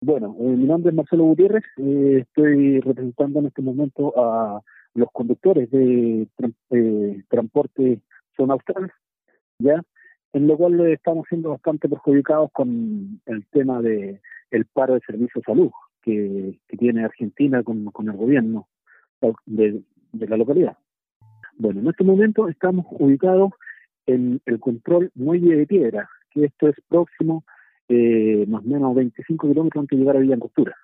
Bueno, eh, mi nombre es Marcelo Gutiérrez, eh, estoy representando en este momento a los conductores de eh, transporte zona austral, ¿ya? En lo cual estamos siendo bastante perjudicados con el tema de el paro de servicio de salud que, tiene Argentina con, con el gobierno de, de la localidad. Bueno, en este momento estamos ubicados en el control muelle de piedra, que esto es próximo eh, más o menos 25 kilómetros antes de llegar a Villa Angostura.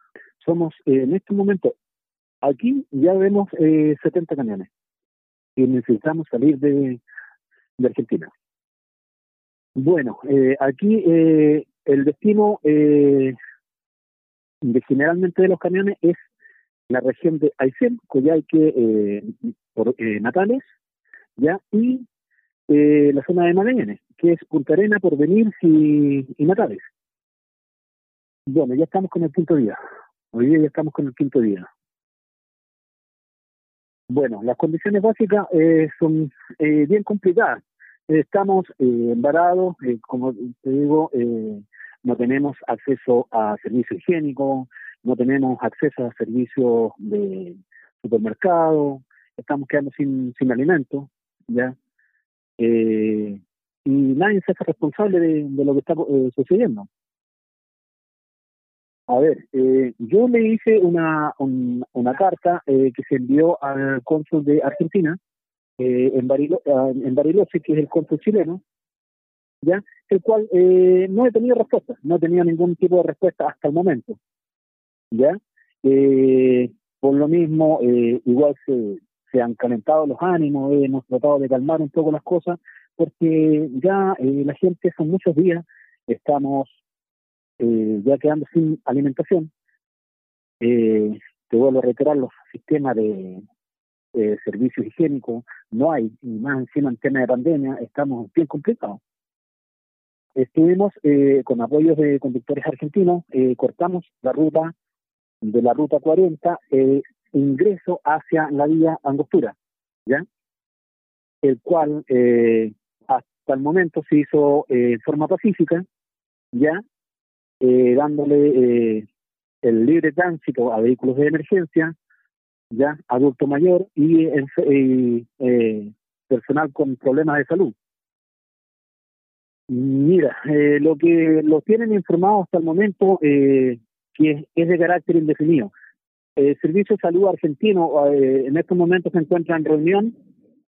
Somos, eh, en este momento, aquí ya vemos eh, 70 camiones y necesitamos salir de, Argentina. Bueno, eh, aquí eh, el destino de generalmente de los camiones es la región de Aysén, Coyhaique, por Natales, ya, y la zona de Magallanes, que es Punta Arena, Porvenir y, y Natales. Bueno, ya estamos con el quinto día. Hoy día ya estamos con el quinto día. Bueno, las condiciones básicas eh, son eh, bien complicadas. Estamos eh, embarados, eh, como te digo, eh, no tenemos acceso a servicio higiénico, no tenemos acceso a servicios de supermercado, estamos quedando sin, sin alimento, ¿ya? Eh, y nadie se hace responsable de, lo que está eh, sucediendo. A ver, eh, yo le hice una, un, una carta eh, que se envió al cónsul de Argentina, eh, en, Barilo, en Bariloche, que es el cónsul chileno, ya el cual eh, no he tenido respuesta, no he tenido ningún tipo de respuesta hasta el momento. ya eh, Por lo mismo, igual se, se han calentado los ánimos, hemos tratado de calmar un poco las cosas, porque ya eh, la gente son muchos días, estamos eh, ya quedando sin alimentación, eh, te vuelvo a reiterar, los sistemas de eh, servicios higiénicos no hay, y más encima en tema de pandemia, estamos bien complicados. Estuvimos eh, con apoyos de conductores argentinos, cortamos la ruta de la ruta 40, eh, ingreso hacia la vía Angostura, ¿ya? El cual eh, hasta el momento se hizo eh, en forma pacífica, ¿ya? eh, dándole eh, el libre tránsito a vehículos de emergencia, ya adulto mayor y eh, personal con problemas de salud. Mira, eh, lo que los tienen informados hasta el momento que es de carácter indefinido. El Servicio de Salud argentino en estos momentos se encuentra en reunión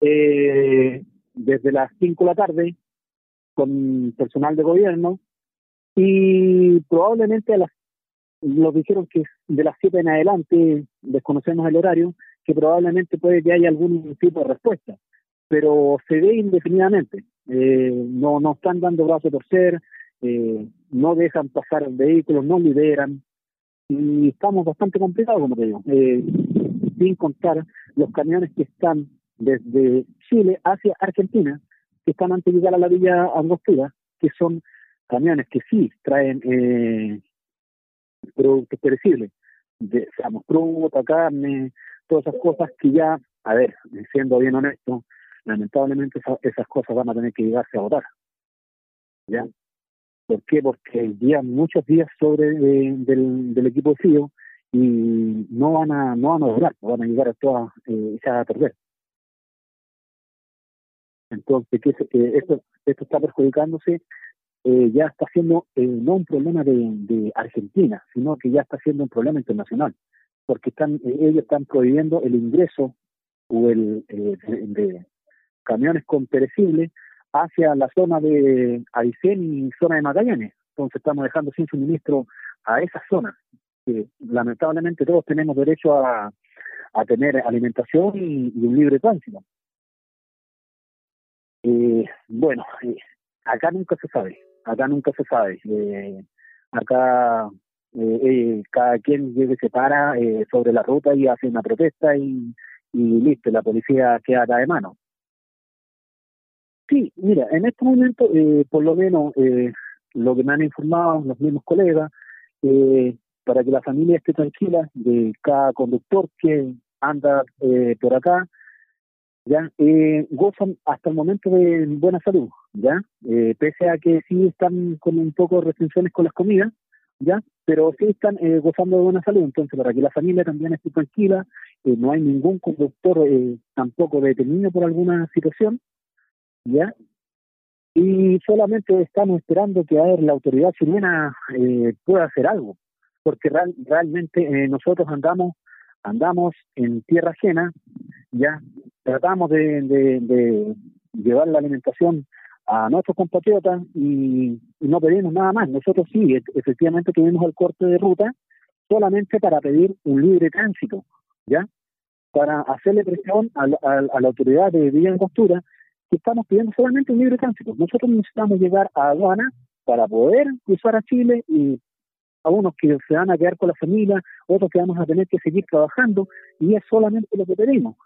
eh, desde las 5 de la tarde con personal de gobierno y probablemente a las nos dijeron que de las 7 en adelante, desconocemos el horario, que probablemente puede que haya algún tipo de respuesta, pero se ve indefinidamente. Eh, no, no están dando brazo por ser, eh, no dejan pasar vehículos, no liberan, y estamos bastante complicados, como te digo, eh, sin contar los camiones que están desde Chile hacia Argentina, que están antes de llegar a la villa Angostura, que son camiones que sí traen eh, productos perecibles, de, seamos fruta, carne, todas esas cosas que ya, a ver, siendo bien honesto, lamentablemente esa, esas cosas van a tener que llegarse a votar. ¿Ya? ¿Por qué? Porque ya muchos días sobre eh, del, del equipo de FIO y no van a no van a durar, van a llegar a todas eh, a perder. Entonces, que eh, esto, esto está perjudicándose eh, ya está siendo eh, no un problema de, Argentina, sino que ya está siendo un problema internacional, porque están eh, ellos están prohibiendo el ingreso o el de, camiones con perecibles hacia la zona de Aysén y zona de Magallanes. Entonces estamos dejando sin suministro a esas zonas. lamentablemente todos tenemos derecho a, a tener alimentación y, y un libre tránsito. Bueno, eh, acá nunca se sabe acá nunca se sabe. Eh, acá eh, eh, cada quien se para sobre la ruta y hace una protesta y, y listo, la policía queda acá de mano. Sí, mira, en este momento, por lo menos, lo que me han informado los mismos colegas, para que la familia esté tranquila de cada conductor que anda por acá, ya eh, gozan hasta el momento de buena salud, ya eh, pese a que sí están con un poco de restricciones con las comidas, ¿ya? Pero sí están eh, gozando de buena salud, entonces para que la familia también esté tranquila, eh, no hay ningún conductor eh, tampoco detenido por alguna situación, ¿ya? Y solamente estamos esperando que a ver, la autoridad chilena pueda hacer algo, porque real, realmente nosotros andamos andamos en tierra ajena, ya tratamos de, llevar la alimentación a nuestros compatriotas y, no pedimos nada más. Nosotros sí, efectivamente tuvimos el corte de ruta solamente para pedir un libre tránsito, ¿ya? Para hacerle presión a, a, a la autoridad de Villa en Costura que estamos pidiendo solamente un libre tránsito. Nosotros necesitamos llegar a aduana para poder cruzar a Chile y a unos que se van a quedar con la familia, otros que vamos a tener que seguir trabajando y es solamente lo que pedimos.